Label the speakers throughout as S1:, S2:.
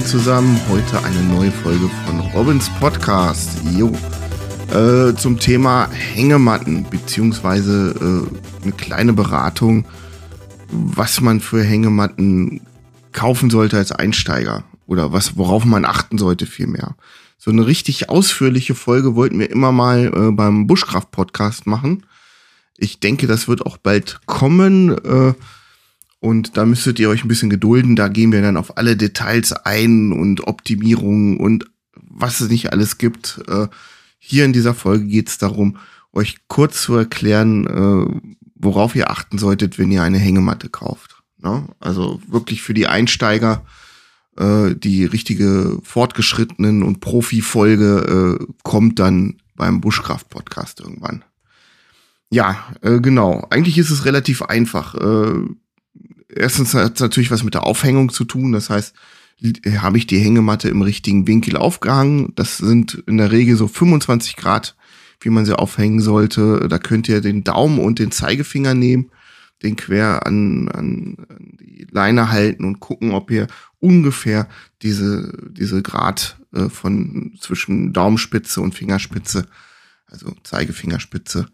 S1: Moin zusammen. Heute eine neue Folge von Robins Podcast. Jo. Äh, zum Thema Hängematten, beziehungsweise äh, eine kleine Beratung, was man für Hängematten kaufen sollte als Einsteiger oder was, worauf man achten sollte vielmehr. So eine richtig ausführliche Folge wollten wir immer mal äh, beim Buschkraft-Podcast machen. Ich denke, das wird auch bald kommen. Äh, und da müsstet ihr euch ein bisschen gedulden. Da gehen wir dann auf alle Details ein und Optimierungen und was es nicht alles gibt. Äh, hier in dieser Folge geht es darum, euch kurz zu erklären, äh, worauf ihr achten solltet, wenn ihr eine Hängematte kauft. Ne? Also wirklich für die Einsteiger äh, die richtige fortgeschrittenen und Profi-Folge kommt dann beim Buschkraft-Podcast irgendwann. Ja, genau. Eigentlich ist es relativ einfach. Erstens hat es natürlich was mit der Aufhängung zu tun. Das heißt, habe ich die Hängematte im richtigen Winkel aufgehangen. Das sind in der Regel so 25 Grad, wie man sie aufhängen sollte. Da könnt ihr den Daumen und den Zeigefinger nehmen, den quer an, an, an die Leine halten und gucken, ob ihr ungefähr diese, diese Grad äh, von zwischen Daumenspitze und Fingerspitze, also Zeigefingerspitze,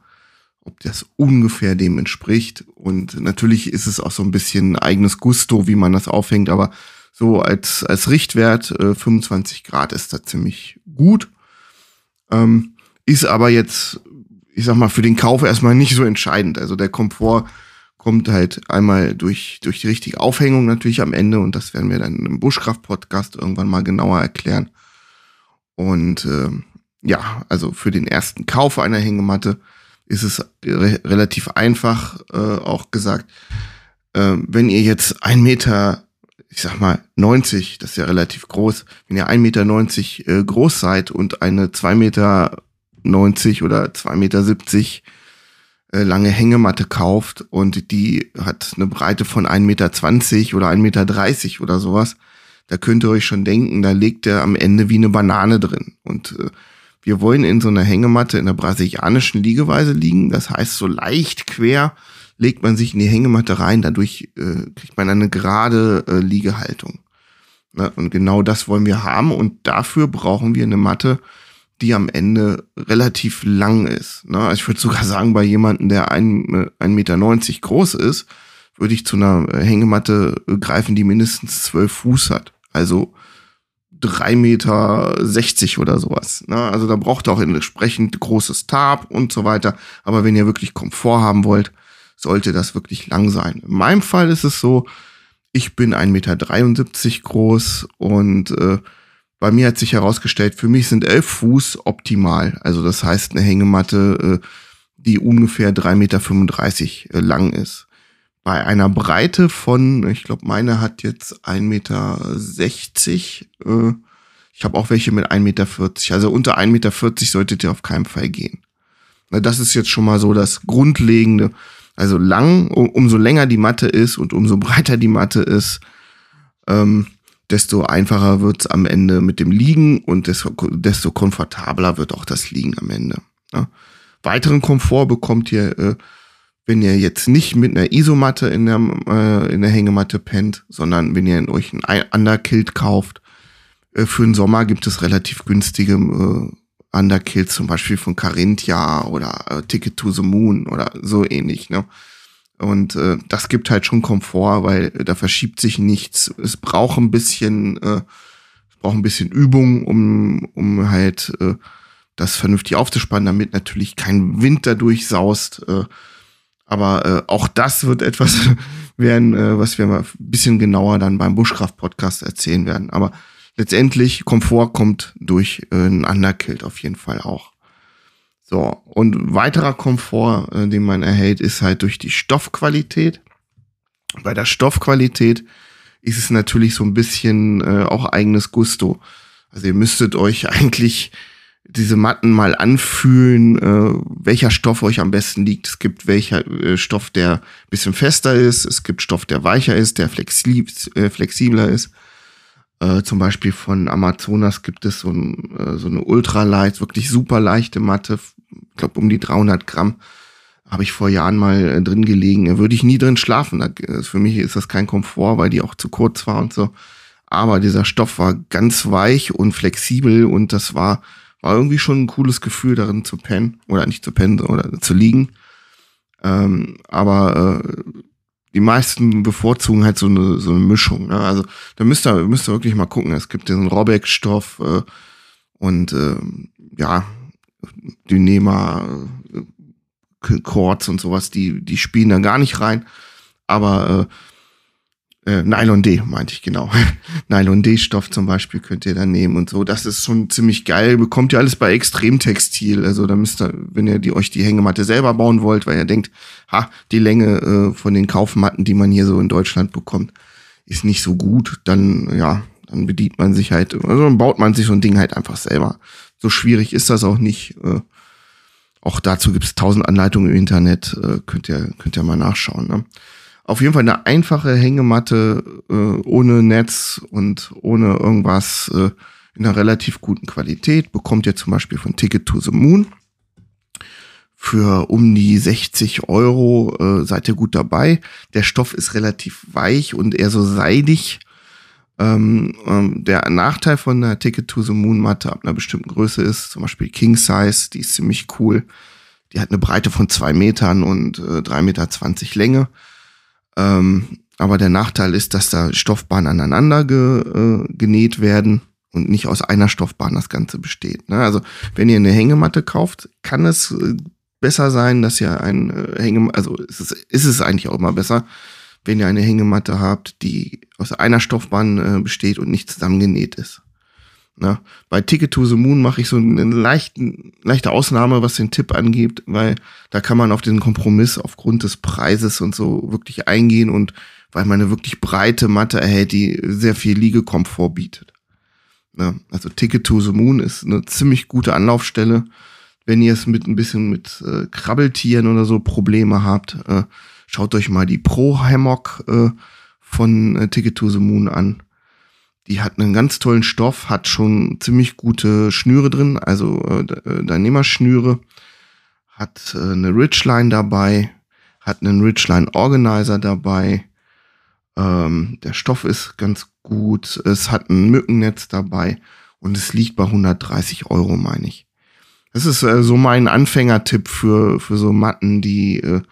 S1: ob das ungefähr dem entspricht. Und natürlich ist es auch so ein bisschen eigenes Gusto, wie man das aufhängt, aber so als, als Richtwert äh, 25 Grad ist da ziemlich gut. Ähm, ist aber jetzt, ich sag mal, für den Kauf erstmal nicht so entscheidend. Also der Komfort kommt halt einmal durch, durch die richtige Aufhängung natürlich am Ende und das werden wir dann im Buschkraft-Podcast irgendwann mal genauer erklären. Und äh, ja, also für den ersten Kauf einer Hängematte ist es re relativ einfach, äh, auch gesagt, äh, wenn ihr jetzt ein Meter, ich sag mal 90, das ist ja relativ groß, wenn ihr ein Meter 90 äh, groß seid und eine zwei Meter 90 oder zwei Meter 70 äh, lange Hängematte kauft und die hat eine Breite von 1,20 Meter oder 1,30 Meter oder sowas, da könnt ihr euch schon denken, da legt er am Ende wie eine Banane drin. Und äh, wir wollen in so einer Hängematte in der brasilianischen Liegeweise liegen. Das heißt, so leicht quer legt man sich in die Hängematte rein. Dadurch äh, kriegt man eine gerade äh, Liegehaltung. Ne? Und genau das wollen wir haben. Und dafür brauchen wir eine Matte, die am Ende relativ lang ist. Ne? Also ich würde sogar sagen, bei jemandem, der 1,90 äh, Meter groß ist, würde ich zu einer Hängematte greifen, die mindestens 12 Fuß hat. Also 3,60 Meter oder sowas. Ne? Also da braucht ihr auch entsprechend großes Tab und so weiter. Aber wenn ihr wirklich Komfort haben wollt, sollte das wirklich lang sein. In meinem Fall ist es so, ich bin 1,73 Meter groß und äh, bei mir hat sich herausgestellt, für mich sind 11 Fuß optimal. Also das heißt eine Hängematte, äh, die ungefähr 3,35 Meter äh, lang ist bei einer Breite von, ich glaube, meine hat jetzt 1,60 Meter. Äh, ich habe auch welche mit 1,40 Meter. Also unter 1,40 Meter solltet ihr auf keinen Fall gehen. Das ist jetzt schon mal so das Grundlegende. Also lang, umso länger die Matte ist und umso breiter die Matte ist, ähm, desto einfacher wird's am Ende mit dem Liegen und desto, desto komfortabler wird auch das Liegen am Ende. Ja. Weiteren Komfort bekommt ihr äh, wenn ihr jetzt nicht mit einer Isomatte in der, äh, in der Hängematte pennt, sondern wenn ihr euch ein Underkilt kauft, äh, für den Sommer gibt es relativ günstige äh, Underkills, zum Beispiel von Carinthia oder äh, Ticket to the Moon oder so ähnlich. Ne? Und äh, das gibt halt schon Komfort, weil äh, da verschiebt sich nichts. Es braucht ein bisschen, äh, es braucht ein bisschen Übung, um, um halt äh, das vernünftig aufzuspannen, damit natürlich kein Wind dadurch saust. Äh, aber äh, auch das wird etwas werden, äh, was wir mal ein bisschen genauer dann beim Buschkraft-Podcast erzählen werden. Aber letztendlich, Komfort kommt durch äh, ein Underkilt auf jeden Fall auch. So, und weiterer Komfort, äh, den man erhält, ist halt durch die Stoffqualität. Bei der Stoffqualität ist es natürlich so ein bisschen äh, auch eigenes Gusto. Also ihr müsstet euch eigentlich diese Matten mal anfühlen, äh, welcher Stoff euch am besten liegt. Es gibt welcher äh, Stoff, der bisschen fester ist. Es gibt Stoff, der weicher ist, der flexib äh, flexibler ist. Äh, zum Beispiel von Amazonas gibt es so, ein, äh, so eine ultralight, wirklich super leichte Matte. Ich glaube, um die 300 Gramm habe ich vor Jahren mal äh, drin gelegen. Da würde ich nie drin schlafen. Da, äh, für mich ist das kein Komfort, weil die auch zu kurz war und so. aber dieser Stoff war ganz weich und flexibel und das war, war irgendwie schon ein cooles Gefühl, darin zu pennen oder nicht zu pennen oder zu liegen. Ähm, aber äh, die meisten bevorzugen halt so eine, so eine Mischung. Ne? Also da müsst ihr, müsst ihr wirklich mal gucken. Es gibt diesen Robeck-Stoff äh, und äh, ja, Dynema, äh, Chords und sowas, die, die spielen da gar nicht rein. Aber äh, äh, Nylon D, meinte ich genau. Nylon D-Stoff zum Beispiel könnt ihr da nehmen und so. Das ist schon ziemlich geil. Bekommt ihr alles bei Extremtextil. Also da müsst ihr, wenn ihr die, euch die Hängematte selber bauen wollt, weil ihr denkt, ha, die Länge äh, von den Kaufmatten, die man hier so in Deutschland bekommt, ist nicht so gut, dann, ja, dann bedient man sich halt, also dann baut man sich so ein Ding halt einfach selber. So schwierig ist das auch nicht. Äh, auch dazu gibt es tausend Anleitungen im Internet, äh, könnt ihr, könnt ihr mal nachschauen. Ne? Auf jeden Fall eine einfache Hängematte äh, ohne Netz und ohne irgendwas äh, in einer relativ guten Qualität. Bekommt ihr zum Beispiel von Ticket to the Moon. Für um die 60 Euro äh, seid ihr gut dabei. Der Stoff ist relativ weich und eher so seidig. Ähm, ähm, der Nachteil von der Ticket to the Moon Matte ab einer bestimmten Größe ist, zum Beispiel King Size, die ist ziemlich cool. Die hat eine Breite von zwei Metern und äh, drei Meter zwanzig Länge. Ähm, aber der Nachteil ist, dass da Stoffbahnen aneinander ge, äh, genäht werden und nicht aus einer Stoffbahn das Ganze besteht. Ne? Also wenn ihr eine Hängematte kauft, kann es äh, besser sein, dass ihr ein äh, Hängematte, also ist es, ist es eigentlich auch immer besser, wenn ihr eine Hängematte habt, die aus einer Stoffbahn äh, besteht und nicht zusammengenäht ist. Ne? Bei Ticket to the Moon mache ich so eine leichten, leichte Ausnahme, was den Tipp angeht, weil da kann man auf den Kompromiss aufgrund des Preises und so wirklich eingehen und weil man eine wirklich breite Matte erhält, die sehr viel Liegekomfort bietet. Ne? Also Ticket to the Moon ist eine ziemlich gute Anlaufstelle. Wenn ihr es mit ein bisschen mit äh, Krabbeltieren oder so Probleme habt, äh, schaut euch mal die Pro Hammock äh, von äh, Ticket to the Moon an die hat einen ganz tollen Stoff, hat schon ziemlich gute Schnüre drin, also äh, äh Dynema-Schnüre, hat äh, eine Ridgeline dabei, hat einen Ridgeline Organizer dabei. Ähm, der Stoff ist ganz gut, es hat ein Mückennetz dabei und es liegt bei 130 Euro, meine ich. Das ist äh, so mein Anfängertipp für, für so Matten, die, äh,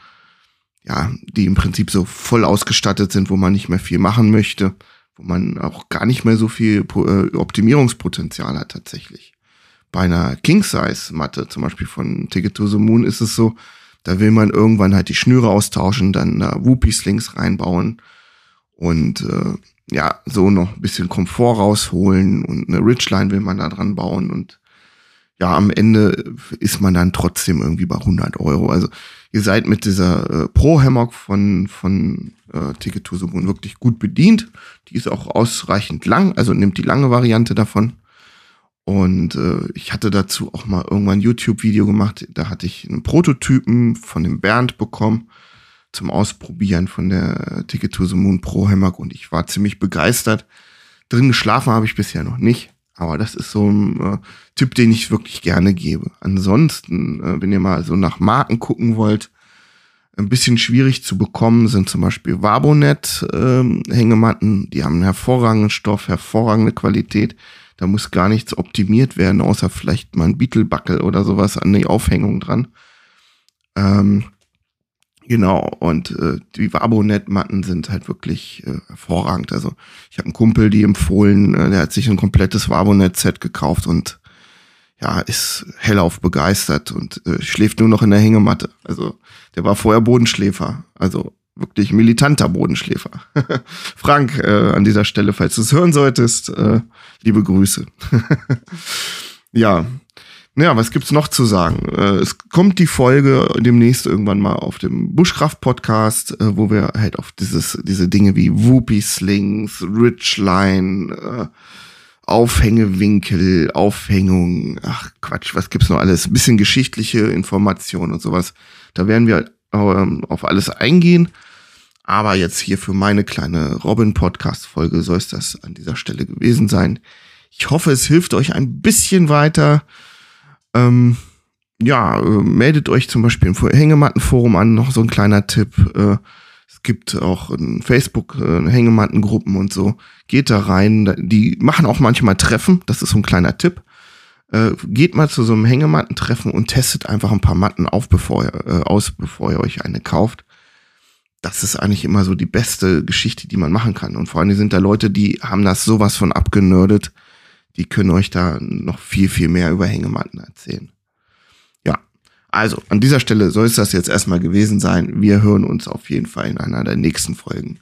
S1: ja, die im Prinzip so voll ausgestattet sind, wo man nicht mehr viel machen möchte wo man auch gar nicht mehr so viel äh, Optimierungspotenzial hat tatsächlich. Bei einer King-Size-Matte, zum Beispiel von Ticket to the Moon, ist es so, da will man irgendwann halt die Schnüre austauschen, dann da Whoopie-Slings reinbauen und äh, ja, so noch ein bisschen Komfort rausholen und eine Ridgeline will man da dran bauen und ja, am Ende ist man dann trotzdem irgendwie bei 100 Euro. Also ihr seid mit dieser äh, Pro Hammock von, von äh, Ticket to the Moon wirklich gut bedient. Die ist auch ausreichend lang, also nimmt die lange Variante davon. Und äh, ich hatte dazu auch mal irgendwann ein YouTube-Video gemacht. Da hatte ich einen Prototypen von dem Bernd bekommen zum Ausprobieren von der Ticket to the Moon Pro Hammock und ich war ziemlich begeistert. Drin geschlafen habe ich bisher noch nicht. Aber das ist so ein äh, Tipp, den ich wirklich gerne gebe. Ansonsten, äh, wenn ihr mal so nach Marken gucken wollt, ein bisschen schwierig zu bekommen sind zum Beispiel Wabonet ähm, Hängematten. Die haben einen hervorragenden Stoff, hervorragende Qualität. Da muss gar nichts optimiert werden, außer vielleicht mal ein Beetlebackel oder sowas an die Aufhängung dran. Ähm, Genau, und äh, die Wabonet-Matten sind halt wirklich äh, hervorragend. Also ich habe einen Kumpel, die empfohlen, äh, der hat sich ein komplettes Wabonet-Set gekauft und ja, ist hellauf begeistert und äh, schläft nur noch in der Hängematte. Also der war vorher Bodenschläfer, also wirklich militanter Bodenschläfer. Frank, äh, an dieser Stelle, falls du es hören solltest, äh, liebe Grüße. ja, ja, was gibt's noch zu sagen? Äh, es kommt die Folge demnächst irgendwann mal auf dem Bushcraft-Podcast, äh, wo wir halt auf dieses, diese Dinge wie Whoopie-Slings, Ridgeline, äh, Aufhängewinkel, Aufhängung, ach Quatsch, was gibt's noch alles? Ein bisschen geschichtliche Informationen und sowas. Da werden wir ähm, auf alles eingehen. Aber jetzt hier für meine kleine Robin-Podcast-Folge soll es das an dieser Stelle gewesen sein. Ich hoffe, es hilft euch ein bisschen weiter. Ähm, ja, äh, meldet euch zum Beispiel im Hängemattenforum an, noch so ein kleiner Tipp. Äh, Es gibt auch in Facebook äh, Hängemattengruppen und so. Geht da rein. Die machen auch manchmal Treffen. Das ist so ein kleiner Tipp. Äh, geht mal zu so einem Hängemattentreffen und testet einfach ein paar Matten auf, bevor ihr, äh, aus, bevor ihr euch eine kauft. Das ist eigentlich immer so die beste Geschichte, die man machen kann. Und vor allem sind da Leute, die haben das sowas von abgenördet. Die können euch da noch viel, viel mehr über Hängematten erzählen. Also, an dieser Stelle soll es das jetzt erstmal gewesen sein. Wir hören uns auf jeden Fall in einer der nächsten Folgen.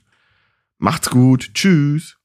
S1: Macht's gut. Tschüss.